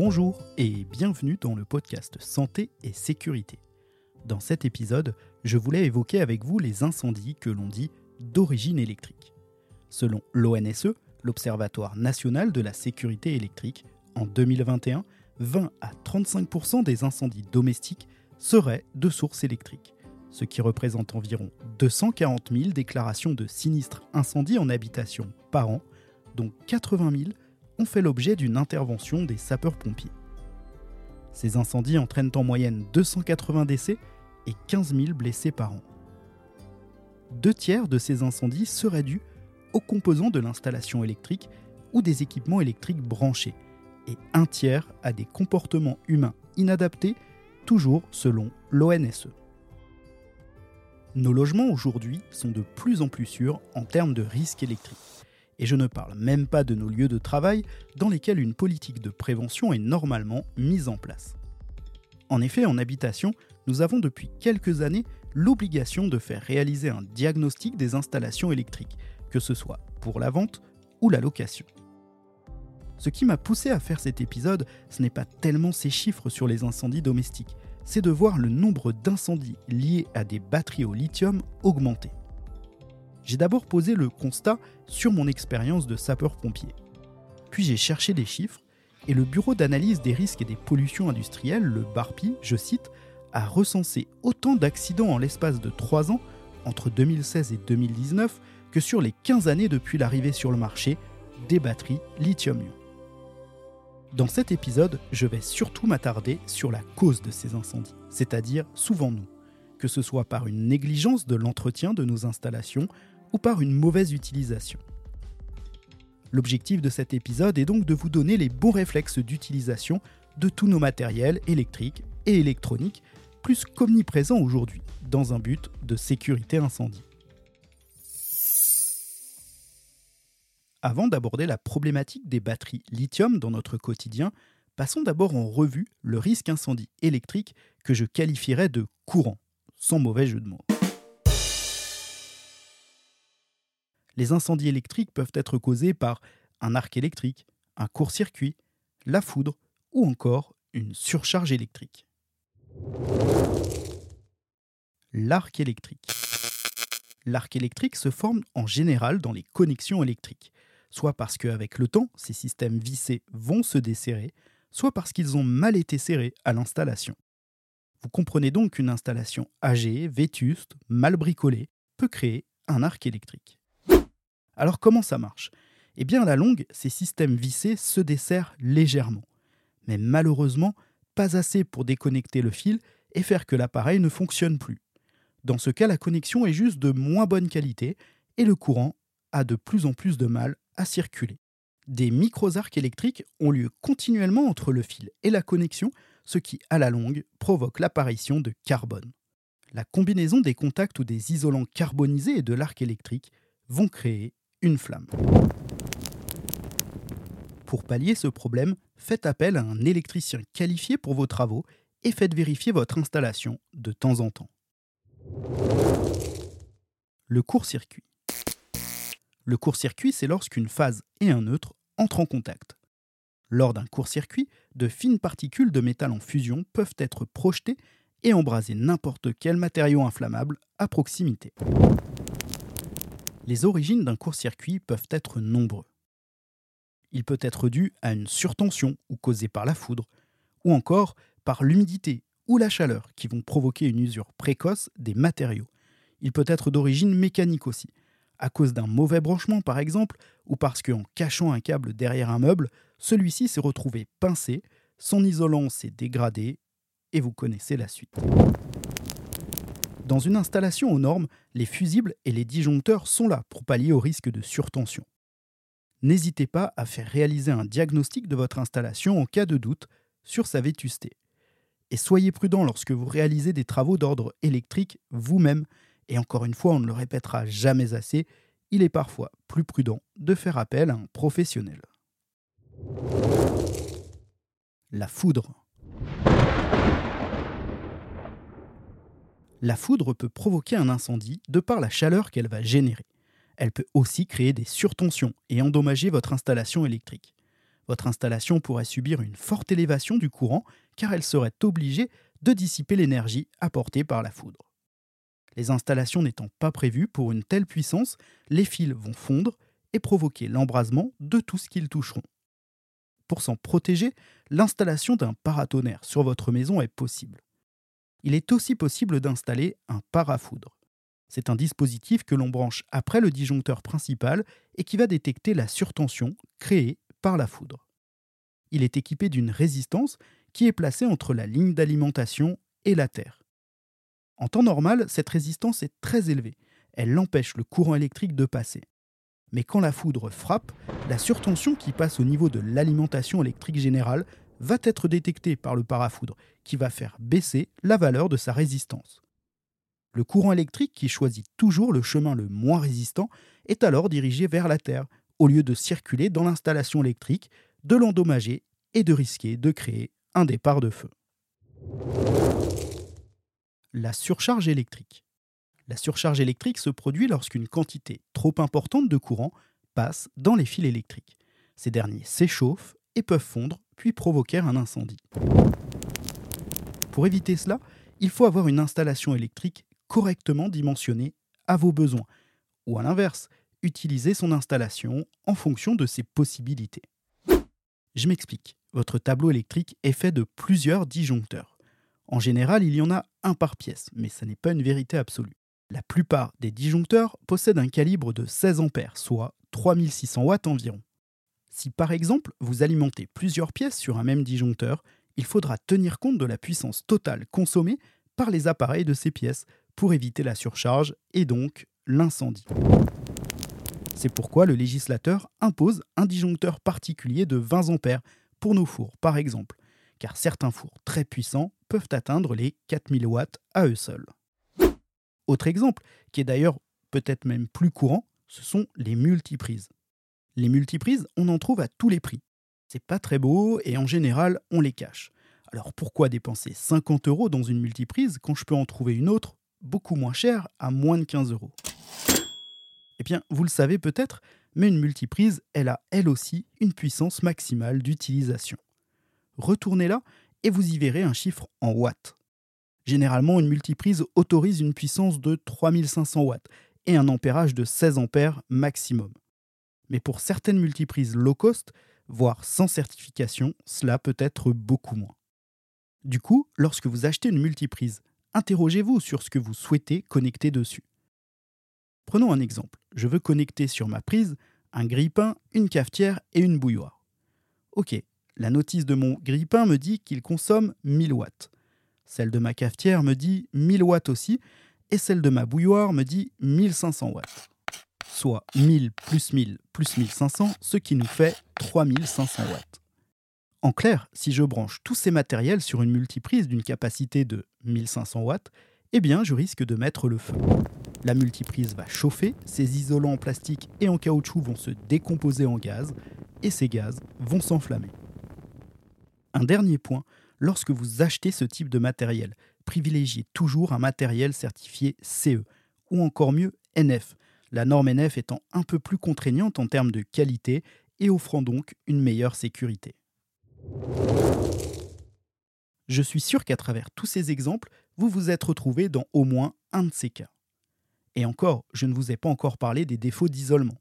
Bonjour et bienvenue dans le podcast Santé et Sécurité. Dans cet épisode, je voulais évoquer avec vous les incendies que l'on dit d'origine électrique. Selon l'ONSE, l'Observatoire national de la sécurité électrique, en 2021, 20 à 35% des incendies domestiques seraient de source électrique, ce qui représente environ 240 000 déclarations de sinistres incendies en habitation par an, dont 80 000 ont fait l'objet d'une intervention des sapeurs-pompiers. Ces incendies entraînent en moyenne 280 décès et 15 000 blessés par an. Deux tiers de ces incendies seraient dus aux composants de l'installation électrique ou des équipements électriques branchés, et un tiers à des comportements humains inadaptés, toujours selon l'ONSE. Nos logements aujourd'hui sont de plus en plus sûrs en termes de risques électriques. Et je ne parle même pas de nos lieux de travail dans lesquels une politique de prévention est normalement mise en place. En effet, en habitation, nous avons depuis quelques années l'obligation de faire réaliser un diagnostic des installations électriques, que ce soit pour la vente ou la location. Ce qui m'a poussé à faire cet épisode, ce n'est pas tellement ces chiffres sur les incendies domestiques, c'est de voir le nombre d'incendies liés à des batteries au lithium augmenter. J'ai d'abord posé le constat sur mon expérience de sapeur-pompier. Puis j'ai cherché des chiffres et le Bureau d'analyse des risques et des pollutions industrielles, le BARPI, je cite, a recensé autant d'accidents en l'espace de 3 ans, entre 2016 et 2019, que sur les 15 années depuis l'arrivée sur le marché des batteries lithium-ion. Dans cet épisode, je vais surtout m'attarder sur la cause de ces incendies, c'est-à-dire souvent nous, que ce soit par une négligence de l'entretien de nos installations ou par une mauvaise utilisation. L'objectif de cet épisode est donc de vous donner les bons réflexes d'utilisation de tous nos matériels électriques et électroniques, plus qu'omniprésents aujourd'hui, dans un but de sécurité incendie. Avant d'aborder la problématique des batteries lithium dans notre quotidien, passons d'abord en revue le risque incendie électrique que je qualifierais de courant, sans mauvais jeu de mots. Les incendies électriques peuvent être causés par un arc électrique, un court-circuit, la foudre ou encore une surcharge électrique. L'arc électrique. L'arc électrique se forme en général dans les connexions électriques, soit parce qu'avec le temps, ces systèmes vissés vont se desserrer, soit parce qu'ils ont mal été serrés à l'installation. Vous comprenez donc qu'une installation âgée, vétuste, mal bricolée peut créer un arc électrique. Alors comment ça marche? Eh bien à la longue, ces systèmes vissés se desserrent légèrement, mais malheureusement pas assez pour déconnecter le fil et faire que l'appareil ne fonctionne plus. Dans ce cas, la connexion est juste de moins bonne qualité et le courant a de plus en plus de mal à circuler. Des micro-arcs électriques ont lieu continuellement entre le fil et la connexion, ce qui, à la longue, provoque l'apparition de carbone. La combinaison des contacts ou des isolants carbonisés et de l'arc électrique vont créer une flamme. Pour pallier ce problème, faites appel à un électricien qualifié pour vos travaux et faites vérifier votre installation de temps en temps. Le court-circuit. Le court-circuit, c'est lorsqu'une phase et un neutre entrent en contact. Lors d'un court-circuit, de fines particules de métal en fusion peuvent être projetées et embraser n'importe quel matériau inflammable à proximité. Les origines d'un court-circuit peuvent être nombreux. Il peut être dû à une surtension ou causé par la foudre, ou encore par l'humidité ou la chaleur qui vont provoquer une usure précoce des matériaux. Il peut être d'origine mécanique aussi, à cause d'un mauvais branchement par exemple, ou parce qu'en cachant un câble derrière un meuble, celui-ci s'est retrouvé pincé, son isolant s'est dégradé, et vous connaissez la suite. Dans une installation aux normes, les fusibles et les disjoncteurs sont là pour pallier au risque de surtension. N'hésitez pas à faire réaliser un diagnostic de votre installation en cas de doute sur sa vétusté. Et soyez prudent lorsque vous réalisez des travaux d'ordre électrique vous-même et encore une fois, on ne le répétera jamais assez, il est parfois plus prudent de faire appel à un professionnel. La foudre. La foudre peut provoquer un incendie de par la chaleur qu'elle va générer. Elle peut aussi créer des surtensions et endommager votre installation électrique. Votre installation pourrait subir une forte élévation du courant car elle serait obligée de dissiper l'énergie apportée par la foudre. Les installations n'étant pas prévues pour une telle puissance, les fils vont fondre et provoquer l'embrasement de tout ce qu'ils toucheront. Pour s'en protéger, l'installation d'un paratonnerre sur votre maison est possible. Il est aussi possible d'installer un parafoudre. C'est un dispositif que l'on branche après le disjoncteur principal et qui va détecter la surtension créée par la foudre. Il est équipé d'une résistance qui est placée entre la ligne d'alimentation et la terre. En temps normal, cette résistance est très élevée. Elle empêche le courant électrique de passer. Mais quand la foudre frappe, la surtension qui passe au niveau de l'alimentation électrique générale va être détectée par le parafoudre, qui va faire baisser la valeur de sa résistance. Le courant électrique, qui choisit toujours le chemin le moins résistant, est alors dirigé vers la Terre, au lieu de circuler dans l'installation électrique, de l'endommager et de risquer de créer un départ de feu. La surcharge électrique. La surcharge électrique se produit lorsqu'une quantité trop importante de courant passe dans les fils électriques. Ces derniers s'échauffent et peuvent fondre puis provoquer un incendie. Pour éviter cela, il faut avoir une installation électrique correctement dimensionnée à vos besoins, ou à l'inverse, utiliser son installation en fonction de ses possibilités. Je m'explique. Votre tableau électrique est fait de plusieurs disjoncteurs. En général, il y en a un par pièce, mais ce n'est pas une vérité absolue. La plupart des disjoncteurs possèdent un calibre de 16 A, soit 3600 watts environ. Si par exemple vous alimentez plusieurs pièces sur un même disjoncteur, il faudra tenir compte de la puissance totale consommée par les appareils de ces pièces pour éviter la surcharge et donc l'incendie. C'est pourquoi le législateur impose un disjoncteur particulier de 20 A pour nos fours, par exemple, car certains fours très puissants peuvent atteindre les 4000 watts à eux seuls. Autre exemple, qui est d'ailleurs peut-être même plus courant, ce sont les multiprises. Les multiprises, on en trouve à tous les prix. C'est pas très beau et en général, on les cache. Alors pourquoi dépenser 50 euros dans une multiprise quand je peux en trouver une autre beaucoup moins chère à moins de 15 euros? Eh bien, vous le savez peut-être, mais une multiprise, elle a elle aussi une puissance maximale d'utilisation. Retournez-la et vous y verrez un chiffre en watts. Généralement, une multiprise autorise une puissance de 3500 watts et un ampérage de 16 ampères maximum. Mais pour certaines multiprises low cost, voire sans certification, cela peut être beaucoup moins. Du coup, lorsque vous achetez une multiprise, interrogez-vous sur ce que vous souhaitez connecter dessus. Prenons un exemple. Je veux connecter sur ma prise un grille-pain, une cafetière et une bouilloire. Ok, la notice de mon grille-pain me dit qu'il consomme 1000 watts. Celle de ma cafetière me dit 1000 watts aussi, et celle de ma bouilloire me dit 1500 watts. Soit 1000 plus 1000 plus 1500, ce qui nous fait 3500 watts. En clair, si je branche tous ces matériels sur une multiprise d'une capacité de 1500 watts, eh bien je risque de mettre le feu. La multiprise va chauffer, ses isolants en plastique et en caoutchouc vont se décomposer en gaz, et ces gaz vont s'enflammer. Un dernier point, lorsque vous achetez ce type de matériel, privilégiez toujours un matériel certifié CE, ou encore mieux NF, la norme NF étant un peu plus contraignante en termes de qualité et offrant donc une meilleure sécurité. Je suis sûr qu'à travers tous ces exemples, vous vous êtes retrouvé dans au moins un de ces cas. Et encore, je ne vous ai pas encore parlé des défauts d'isolement.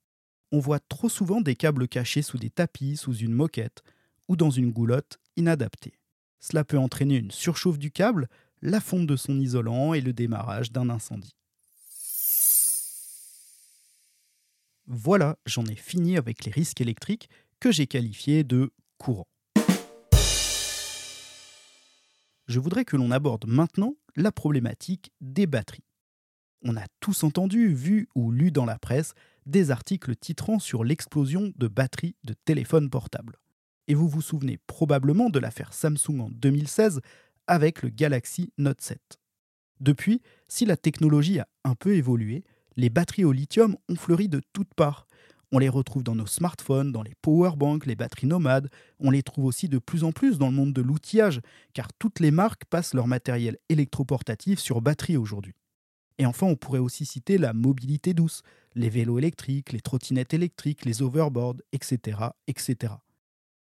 On voit trop souvent des câbles cachés sous des tapis, sous une moquette ou dans une goulotte inadaptée. Cela peut entraîner une surchauffe du câble, la fonte de son isolant et le démarrage d'un incendie. Voilà, j'en ai fini avec les risques électriques que j'ai qualifiés de courants. Je voudrais que l'on aborde maintenant la problématique des batteries. On a tous entendu, vu ou lu dans la presse des articles titrant sur l'explosion de batteries de téléphones portables et vous vous souvenez probablement de l'affaire Samsung en 2016 avec le Galaxy Note 7. Depuis, si la technologie a un peu évolué, les batteries au lithium ont fleuri de toutes parts. On les retrouve dans nos smartphones, dans les powerbanks, les batteries nomades. On les trouve aussi de plus en plus dans le monde de l'outillage, car toutes les marques passent leur matériel électroportatif sur batterie aujourd'hui. Et enfin, on pourrait aussi citer la mobilité douce, les vélos électriques, les trottinettes électriques, les overboards, etc., etc.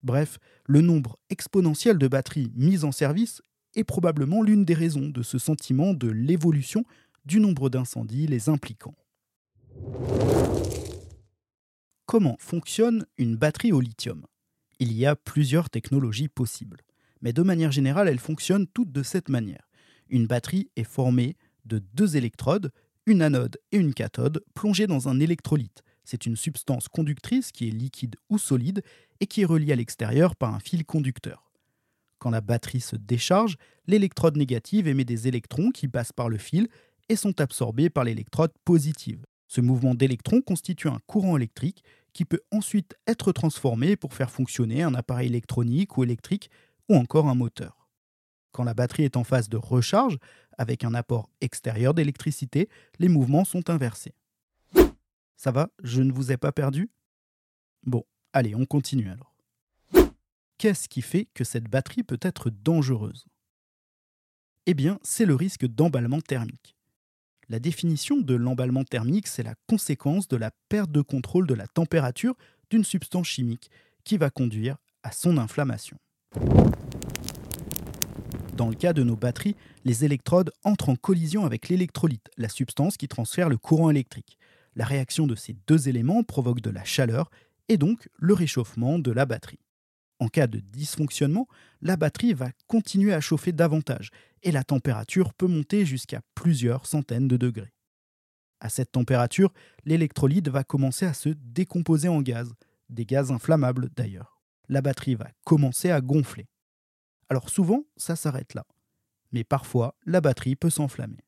Bref, le nombre exponentiel de batteries mises en service est probablement l'une des raisons de ce sentiment de l'évolution du nombre d'incendies les impliquant. Comment fonctionne une batterie au lithium? Il y a plusieurs technologies possibles, mais de manière générale, elles fonctionnent toutes de cette manière. Une batterie est formée de deux électrodes, une anode et une cathode, plongées dans un électrolyte. C'est une substance conductrice qui est liquide ou solide et qui est reliée à l'extérieur par un fil conducteur. Quand la batterie se décharge, l'électrode négative émet des électrons qui passent par le fil et sont absorbés par l'électrode positive. Ce mouvement d'électrons constitue un courant électrique qui peut ensuite être transformé pour faire fonctionner un appareil électronique ou électrique ou encore un moteur. Quand la batterie est en phase de recharge, avec un apport extérieur d'électricité, les mouvements sont inversés. Ça va? Je ne vous ai pas perdu? Bon, allez, on continue alors. Qu'est-ce qui fait que cette batterie peut être dangereuse? Eh bien, c'est le risque d'emballement thermique. La définition de l'emballement thermique, c'est la conséquence de la perte de contrôle de la température d'une substance chimique qui va conduire à son inflammation. Dans le cas de nos batteries, les électrodes entrent en collision avec l'électrolyte, la substance qui transfère le courant électrique. La réaction de ces deux éléments provoque de la chaleur et donc le réchauffement de la batterie. En cas de dysfonctionnement, la batterie va continuer à chauffer davantage et la température peut monter jusqu'à plusieurs centaines de degrés. À cette température, l'électrolyte va commencer à se décomposer en gaz, des gaz inflammables d'ailleurs. La batterie va commencer à gonfler. Alors souvent, ça s'arrête là. Mais parfois, la batterie peut s'enflammer.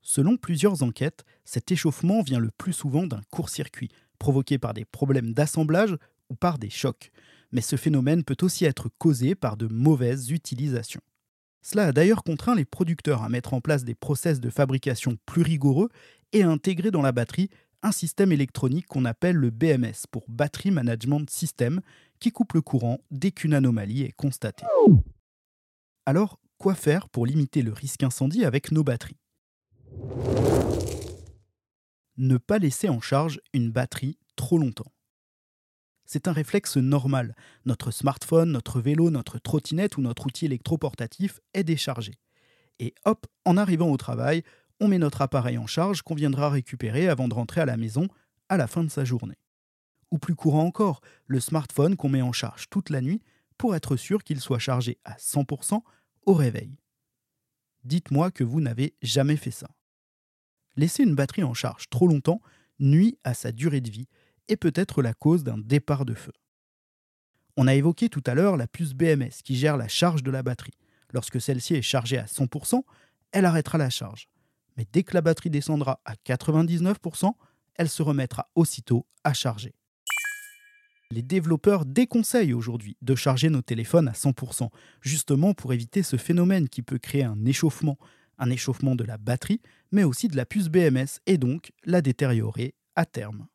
Selon plusieurs enquêtes, cet échauffement vient le plus souvent d'un court-circuit, provoqué par des problèmes d'assemblage ou par des chocs, mais ce phénomène peut aussi être causé par de mauvaises utilisations. Cela a d'ailleurs contraint les producteurs à mettre en place des process de fabrication plus rigoureux et à intégrer dans la batterie un système électronique qu'on appelle le BMS pour Battery Management System, qui coupe le courant dès qu'une anomalie est constatée. Alors, quoi faire pour limiter le risque incendie avec nos batteries? Ne pas laisser en charge une batterie trop longtemps. C'est un réflexe normal. Notre smartphone, notre vélo, notre trottinette ou notre outil électroportatif est déchargé. Et hop, en arrivant au travail, on met notre appareil en charge qu'on viendra récupérer avant de rentrer à la maison à la fin de sa journée. Ou plus courant encore, le smartphone qu'on met en charge toute la nuit pour être sûr qu'il soit chargé à 100% au réveil. Dites-moi que vous n'avez jamais fait ça. Laisser une batterie en charge trop longtemps nuit à sa durée de vie et peut être la cause d'un départ de feu. On a évoqué tout à l'heure la puce BMS qui gère la charge de la batterie. Lorsque celle-ci est chargée à 100%, elle arrêtera la charge. Mais dès que la batterie descendra à 99%, elle se remettra aussitôt à charger. Les développeurs déconseillent aujourd'hui de charger nos téléphones à 100%, justement pour éviter ce phénomène qui peut créer un échauffement, un échauffement de la batterie, mais aussi de la puce BMS, et donc la détériorer à terme.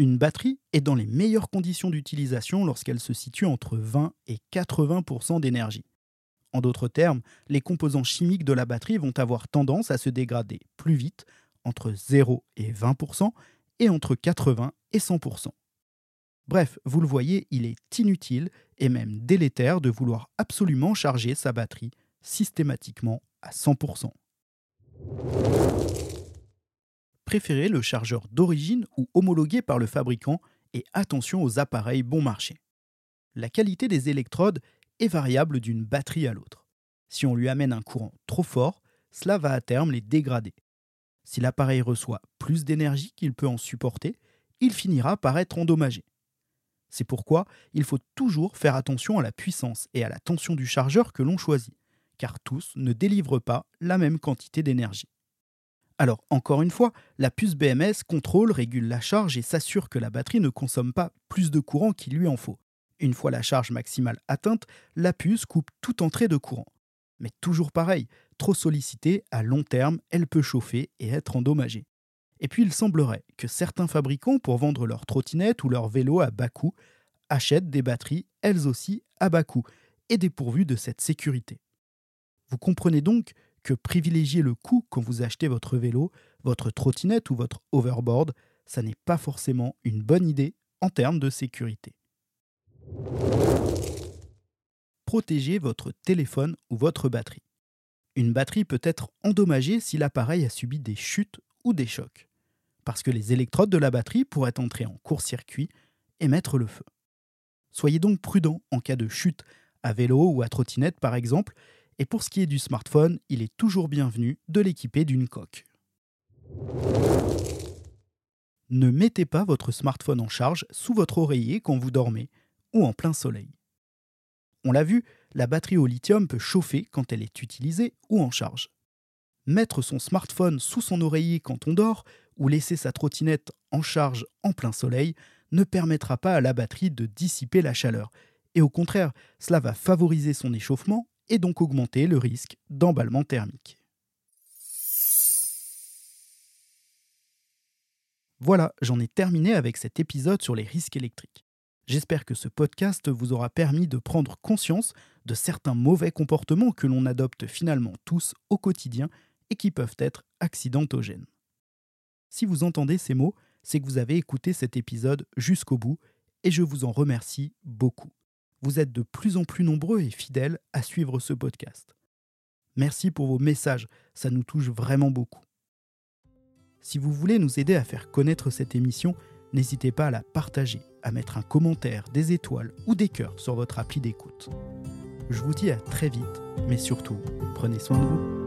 Une batterie est dans les meilleures conditions d'utilisation lorsqu'elle se situe entre 20 et 80% d'énergie. En d'autres termes, les composants chimiques de la batterie vont avoir tendance à se dégrader plus vite, entre 0 et 20% et entre 80 et 100% Bref, vous le voyez, il est inutile et même délétère de vouloir absolument charger sa batterie systématiquement à 100 préférez le chargeur d'origine ou homologué par le fabricant et attention aux appareils bon marché. La qualité des électrodes est variable d'une batterie à l'autre. Si on lui amène un courant trop fort, cela va à terme les dégrader. Si l'appareil reçoit plus d'énergie qu'il peut en supporter, il finira par être endommagé. C'est pourquoi il faut toujours faire attention à la puissance et à la tension du chargeur que l'on choisit, car tous ne délivrent pas la même quantité d'énergie. Alors, encore une fois, la puce BMS contrôle, régule la charge et s'assure que la batterie ne consomme pas plus de courant qu'il lui en faut. Une fois la charge maximale atteinte, la puce coupe toute entrée de courant. Mais toujours pareil, trop sollicitée, à long terme, elle peut chauffer et être endommagée. Et puis il semblerait que certains fabricants, pour vendre leurs trottinettes ou leurs vélos à bas coût, achètent des batteries, elles aussi, à bas coût, et dépourvues de cette sécurité. Vous comprenez donc que privilégier le coût quand vous achetez votre vélo, votre trottinette ou votre overboard, ça n'est pas forcément une bonne idée en termes de sécurité. Protégez votre téléphone ou votre batterie. Une batterie peut être endommagée si l'appareil a subi des chutes ou des chocs, parce que les électrodes de la batterie pourraient entrer en court-circuit et mettre le feu. Soyez donc prudent en cas de chute à vélo ou à trottinette par exemple, et pour ce qui est du smartphone, il est toujours bienvenu de l'équiper d'une coque. Ne mettez pas votre smartphone en charge sous votre oreiller quand vous dormez ou en plein soleil. On l'a vu, la batterie au lithium peut chauffer quand elle est utilisée ou en charge. Mettre son smartphone sous son oreiller quand on dort ou laisser sa trottinette en charge en plein soleil ne permettra pas à la batterie de dissiper la chaleur. Et au contraire, cela va favoriser son échauffement et donc augmenter le risque d'emballement thermique. Voilà, j'en ai terminé avec cet épisode sur les risques électriques. J'espère que ce podcast vous aura permis de prendre conscience de certains mauvais comportements que l'on adopte finalement tous au quotidien et qui peuvent être accidentogènes. Si vous entendez ces mots, c'est que vous avez écouté cet épisode jusqu'au bout et je vous en remercie beaucoup. Vous êtes de plus en plus nombreux et fidèles à suivre ce podcast. Merci pour vos messages, ça nous touche vraiment beaucoup. Si vous voulez nous aider à faire connaître cette émission, n'hésitez pas à la partager, à mettre un commentaire, des étoiles ou des cœurs sur votre appli d'écoute. Je vous dis à très vite, mais surtout, prenez soin de vous.